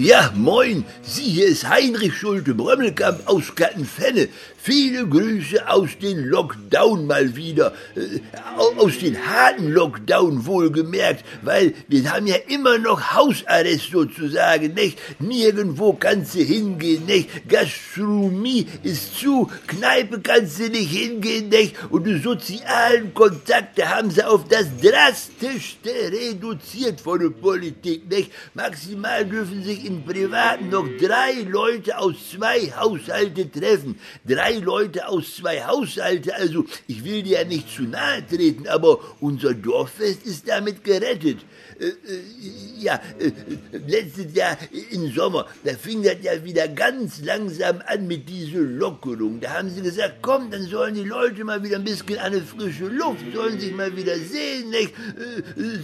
Ja, moin, Sie, hier ist Heinrich Schulte Brömmelkamp aus Kattenfenne. Viele Grüße aus dem Lockdown mal wieder. Äh, aus dem harten Lockdown wohlgemerkt, weil wir haben ja immer noch Hausarrest sozusagen, nicht? Nirgendwo kannst du hingehen, nicht? Gastronomie ist zu, Kneipe kannst du nicht hingehen, nicht? Und die sozialen Kontakte haben sie auf das drastischste reduziert von der Politik, nicht? Maximal dürfen sich im Privaten noch drei Leute aus zwei Haushalte treffen. Drei Leute aus zwei Haushalte, also ich will dir ja nicht zu nahe treten, aber unser Dorffest ist damit gerettet. Äh, äh, ja, äh, letztes Jahr im Sommer, da fing das ja wieder ganz langsam an mit dieser Lockerung. Da haben sie gesagt, komm, dann sollen die Leute mal wieder ein bisschen an eine frische Luft, sollen sich mal wieder sehen, nicht?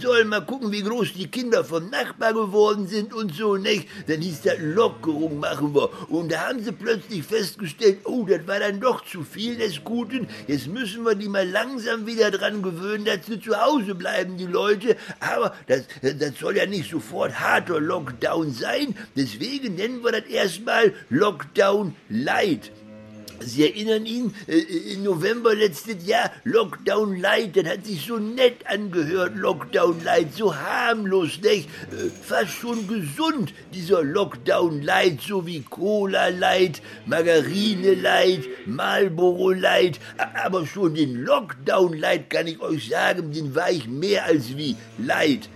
sollen mal gucken, wie groß die Kinder vom Nachbar geworden sind und so, nicht? Dann hieß das Lockerung machen wir. Und da haben sie plötzlich festgestellt, oh, das war dann doch zu viel des Guten. Jetzt müssen wir die mal langsam wieder dran gewöhnen, dass sie zu Hause bleiben, die Leute. Aber das das soll ja nicht sofort harter Lockdown sein. Deswegen nennen wir das erstmal Lockdown Light. Sie erinnern ihn, äh, im November letztes Jahr, Lockdown Light, das hat sich so nett angehört, Lockdown Light, so harmlos, nicht? Äh, fast schon gesund, dieser Lockdown Light, so wie Cola Light, Margarine Light, Marlboro Light, aber schon den Lockdown Light kann ich euch sagen, den war ich mehr als wie Light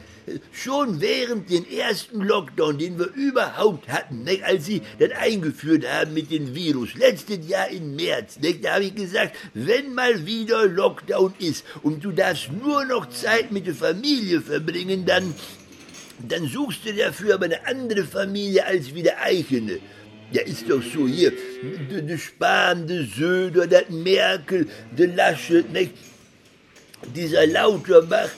schon während den ersten Lockdown, den wir überhaupt hatten, ne, als sie das eingeführt haben mit dem Virus, letztes Jahr im März, ne, da habe ich gesagt, wenn mal wieder Lockdown ist und du darfst nur noch Zeit mit der Familie verbringen, dann, dann suchst du dafür aber eine andere Familie als wie der eigene. Ja, ist doch so hier. Der Spahn, der Söder, der Merkel, der Laschet, nicht? Dieser Lauterbach,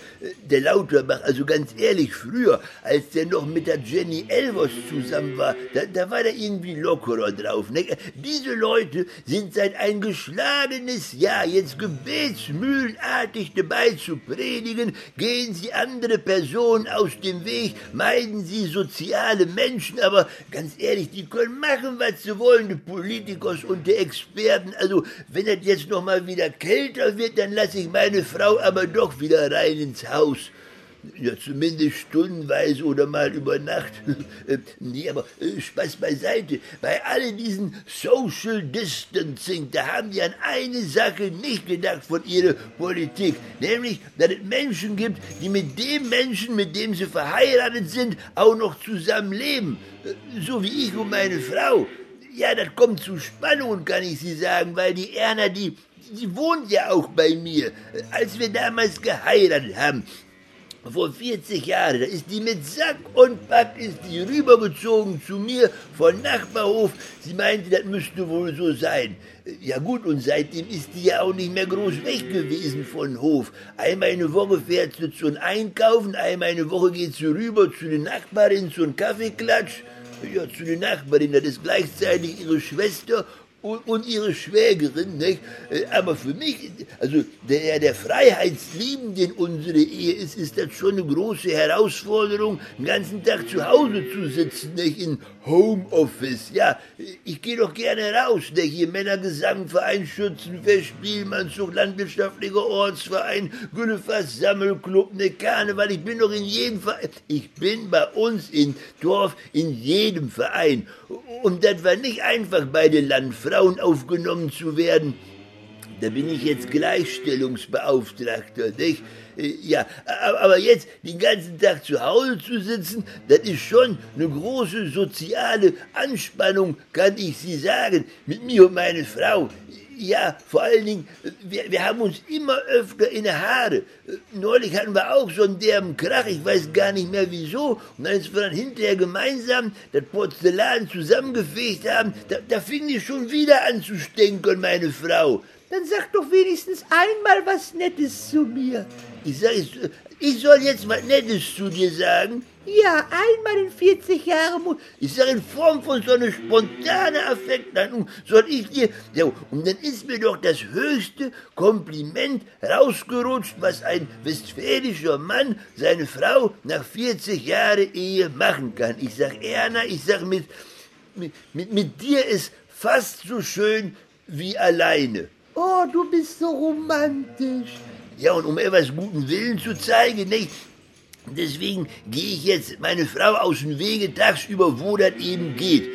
der Lauterbach, also ganz ehrlich, früher, als der noch mit der Jenny Elvers zusammen war, da, da war der irgendwie lockerer drauf. Ne? Diese Leute sind seit ein geschlagenes Jahr jetzt gebetsmühlenartig dabei zu predigen, gehen sie andere Personen aus dem Weg, meiden sie soziale Menschen, aber ganz ehrlich, die können machen, was sie wollen, die Politikers und die Experten. Also, wenn es jetzt noch mal wieder kälter wird, dann lasse ich meine Frau aber doch wieder rein ins Haus. Ja, zumindest stundenweise oder mal über Nacht. Äh, nee, aber äh, Spaß beiseite. Bei all diesen Social Distancing, da haben die an eine Sache nicht gedacht von ihrer Politik. Nämlich, dass es Menschen gibt, die mit dem Menschen, mit dem sie verheiratet sind, auch noch zusammenleben. Äh, so wie ich und meine Frau. Ja, das kommt zu Spannungen, kann ich Sie sagen, weil die Erna, die, sie wohnt ja auch bei mir. Als wir damals geheiratet haben, vor 40 Jahren, da ist die mit Sack und Pack ist die rübergezogen zu mir von Nachbarhof. Sie meinte, das müsste wohl so sein. Ja gut, und seitdem ist die ja auch nicht mehr groß weg gewesen von Hof. Einmal eine Woche fährt sie zum Einkaufen, einmal eine Woche geht sie rüber zu den Nachbarin zum Kaffeeklatsch. Ja, zu den Nachbarin, das ist gleichzeitig ihre Schwester und, und ihre Schwägerin, nicht? Äh, aber für mich, also der, der Freiheitsliebende in unsere Ehe ist, ist das schon eine große Herausforderung, den ganzen Tag zu Hause zu sitzen, nicht? In Homeoffice, ja. Ich gehe doch gerne raus, nicht? Hier Männergesangverein, Schützenfest, Spielmannzug, landwirtschaftlicher Ortsverein, Güllefass, Sammelclub, ne Karneval. Ich bin doch in jedem Verein. Ich bin bei uns im Dorf in jedem Verein. Und das war nicht einfach bei den Landfrauen aufgenommen zu werden. Da bin ich jetzt Gleichstellungsbeauftragter, nicht? Äh, ja, aber jetzt den ganzen Tag zu Hause zu sitzen, das ist schon eine große soziale Anspannung, kann ich Sie sagen, mit mir und meiner Frau. Ja, vor allen Dingen, wir, wir haben uns immer öfter in die Haare. Neulich hatten wir auch so einen derben Krach, ich weiß gar nicht mehr wieso. Und als wir dann hinterher gemeinsam das Porzellan zusammengefegt haben, da, da fing die schon wieder an zu stänkern, meine Frau. Dann sag doch wenigstens einmal was Nettes zu mir. Ich sag, ich soll jetzt was Nettes zu dir sagen? Ja, einmal in 40 Jahren muss. Ich sage in Form von so einer spontane Affektlandung soll ich dir. Ja, und dann ist mir doch das höchste Kompliment rausgerutscht, was ein westfälischer Mann seine Frau nach 40 Jahren Ehe machen kann. Ich sag Erna, ich sag mit, mit, mit, mit dir ist fast so schön wie alleine. Oh, du bist so romantisch. Ja, und um etwas guten Willen zu zeigen, nicht? Deswegen gehe ich jetzt meine Frau aus dem Wege tagsüber, wo das eben geht.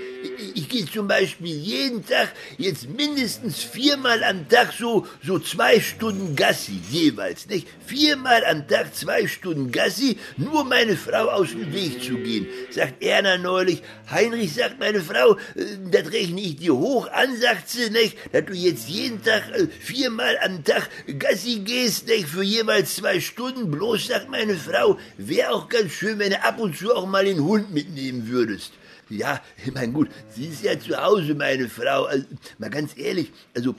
Ich gehe zum Beispiel jeden Tag jetzt mindestens viermal am Tag so, so zwei Stunden Gassi jeweils, nicht? Viermal am Tag zwei Stunden Gassi, nur meine Frau aus dem Weg zu gehen. Sagt Erna neulich, Heinrich sagt meine Frau, äh, das rechne ich dir hoch an, sagt sie, nicht? Dass du jetzt jeden Tag äh, viermal am Tag Gassi gehst, nicht? Für jeweils zwei Stunden. Bloß sagt meine Frau, wäre auch ganz schön, wenn du ab und zu auch mal den Hund mitnehmen würdest. Ja, ich meine, gut, sie ist ja zu Hause, meine Frau. Also, mal ganz ehrlich, also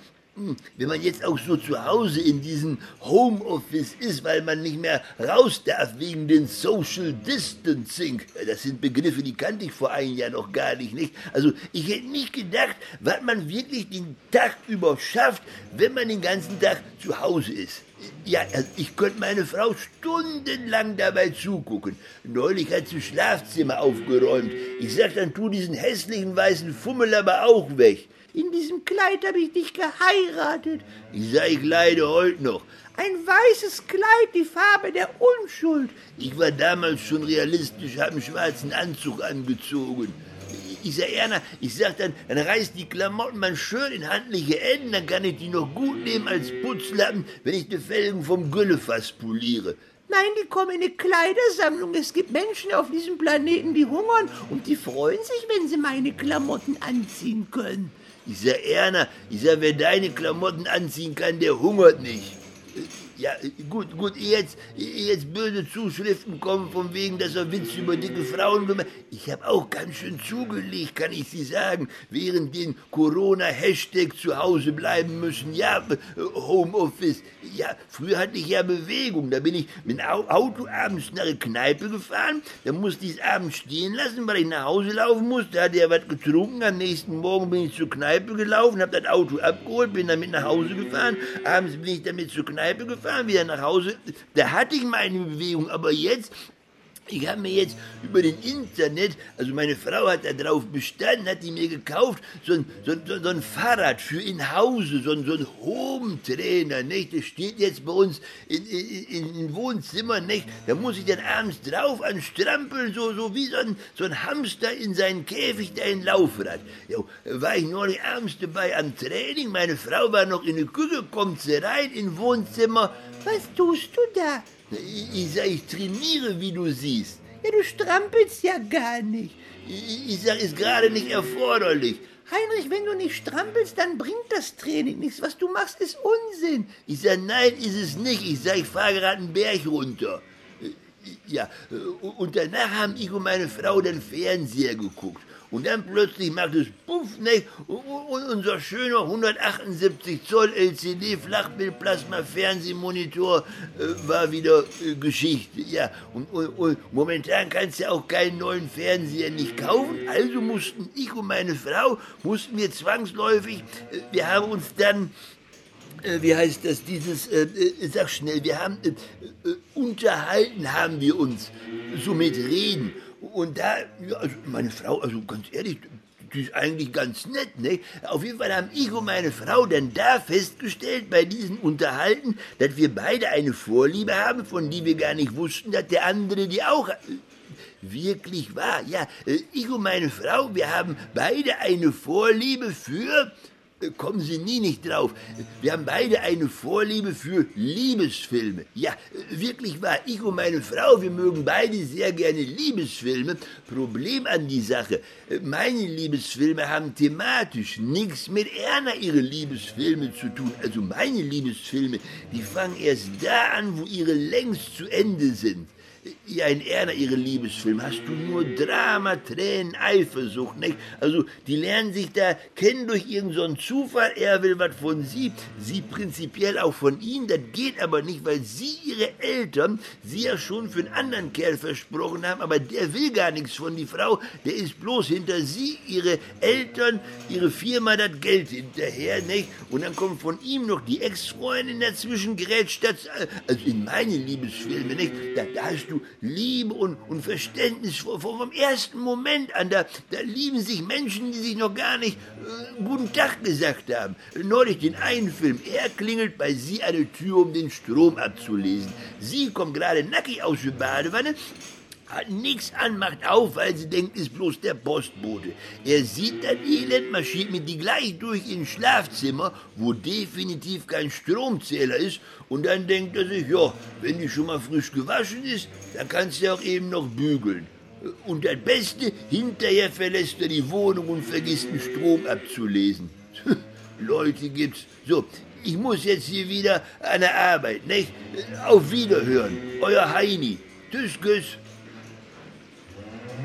wenn man jetzt auch so zu Hause in diesem Homeoffice ist, weil man nicht mehr raus darf wegen den Social Distancing, das sind Begriffe, die kannte ich vor einem Jahr noch gar nicht, nicht? Also ich hätte nicht gedacht, was man wirklich den Tag über schafft, wenn man den ganzen Tag zu Hause ist. Ja, also ich könnte meine Frau stundenlang dabei zugucken. Neulich hat sie Schlafzimmer aufgeräumt. Ich sag dann, tu diesen hässlichen weißen Fummel aber auch weg. In diesem Kleid habe ich dich geheiratet. Ich sag, ich leide heute noch. Ein weißes Kleid, die Farbe der Unschuld. Ich war damals schon realistisch, habe einen schwarzen Anzug angezogen. Ich sag, Erna, ich sag dann, dann reiß die Klamotten mal schön in handliche Enden, dann kann ich die noch gut nehmen als Putzlappen, wenn ich die Felgen vom Güllefass poliere. Nein, die kommen in eine Kleidersammlung. Es gibt Menschen auf diesem Planeten, die hungern und die freuen sich, wenn sie meine Klamotten anziehen können. Ich sag, Erna, ich sag, wer deine Klamotten anziehen kann, der hungert nicht. Ja, gut, gut, jetzt, jetzt böse Zuschriften kommen von wegen, dass er Witz über dicke Frauen gemacht Ich habe auch ganz schön zugelegt, kann ich Sie sagen, während den Corona-Hashtag zu Hause bleiben müssen. Ja, Homeoffice. Ja, früher hatte ich ja Bewegung. Da bin ich mit dem Auto abends nach der Kneipe gefahren. Da musste ich es abends stehen lassen, weil ich nach Hause laufen musste. Da hatte er was getrunken. Am nächsten Morgen bin ich zur Kneipe gelaufen, habe das Auto abgeholt, bin damit nach Hause gefahren. Abends bin ich damit zur Kneipe gefahren fahren wieder nach Hause. Da hatte ich meine Bewegung, aber jetzt ich habe mir jetzt über den Internet, also meine Frau hat da drauf bestanden, hat die mir gekauft, so ein, so, so, so ein Fahrrad für in Hause, so ein, so ein Home-Trainer, nicht? Das steht jetzt bei uns in, in, in Wohnzimmer, nicht? Da muss ich dann abends drauf anstrampeln, so, so wie so ein, so ein Hamster in seinen Käfig, der ein Laufrad. Ja, war ich neulich abends dabei am Training, meine Frau war noch in der Küche, kommt sie rein in Wohnzimmer. Was tust du da? Ich sag, ich trainiere, wie du siehst. Ja, du strampelst ja gar nicht. Ich, ich sag, ist gerade nicht erforderlich. Heinrich, wenn du nicht strampelst, dann bringt das Training nichts. Was du machst, ist Unsinn. Ich sag, nein, ist es nicht. Ich sag, ich fahre gerade einen Berg runter. Ja, und danach haben ich und meine Frau den Fernseher geguckt. Und dann plötzlich macht es Puff, ne? Und unser schöner 178 Zoll LCD Flachbild Plasma Fernsehmonitor äh, war wieder äh, Geschichte. Ja, und, und, und momentan kannst du ja auch keinen neuen Fernseher nicht kaufen. Also mussten ich und meine Frau, mussten wir zwangsläufig, äh, wir haben uns dann äh, wie heißt das, dieses, äh, äh, sag schnell, wir haben, äh, äh, unterhalten haben wir uns, so mit Reden. Und da, ja, also meine Frau, also ganz ehrlich, die ist eigentlich ganz nett, ne? Auf jeden Fall haben ich und meine Frau dann da festgestellt bei diesen Unterhalten, dass wir beide eine Vorliebe haben, von die wir gar nicht wussten, dass der andere die auch wirklich war. Ja, ich und meine Frau, wir haben beide eine Vorliebe für kommen Sie nie nicht drauf. Wir haben beide eine Vorliebe für Liebesfilme. Ja, wirklich wahr. Ich und meine Frau, wir mögen beide sehr gerne Liebesfilme. Problem an die Sache. Meine Liebesfilme haben thematisch nichts mit Erna ihre Liebesfilme zu tun. Also meine Liebesfilme, die fangen erst da an, wo ihre längst zu Ende sind. Ja in Erna ihre Liebesfilm, hast du nur Drama, Tränen, Eifersucht, nicht? Also, die lernen sich da kennen durch irgendeinen so Zufall, er will was von sie, sie prinzipiell auch von ihm, das geht aber nicht, weil sie ihre Eltern, sie ja schon für einen anderen Kerl versprochen haben, aber der will gar nichts von die Frau, der ist bloß hinter sie, ihre Eltern, ihre Firma, das Geld hinterher, nicht? Und dann kommt von ihm noch die Ex-Freundin dazwischen, gerät statt, also in meine Liebesfilme, nicht? Da, da hast du Liebe und, und Verständnis vom, vom ersten Moment an. Da, da lieben sich Menschen, die sich noch gar nicht äh, guten Tag gesagt haben. Neulich den einen Film. Er klingelt bei sie an der Tür, um den Strom abzulesen. Sie kommt gerade nackig aus der Badewanne hat nix an, macht auf, weil sie denkt, ist bloß der Postbote. Er sieht das Elend, marschiert mit die gleich durch ins Schlafzimmer, wo definitiv kein Stromzähler ist, und dann denkt er sich, ja, wenn die schon mal frisch gewaschen ist, dann kannst du auch eben noch bügeln. Und das Beste, hinterher verlässt er die Wohnung und vergisst den Strom abzulesen. Leute gibt's. So, ich muss jetzt hier wieder an der Arbeit, nicht? Auf Wiederhören, euer Heini. Tschüss, Tschüss.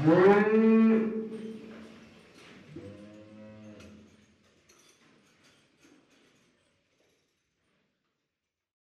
Thank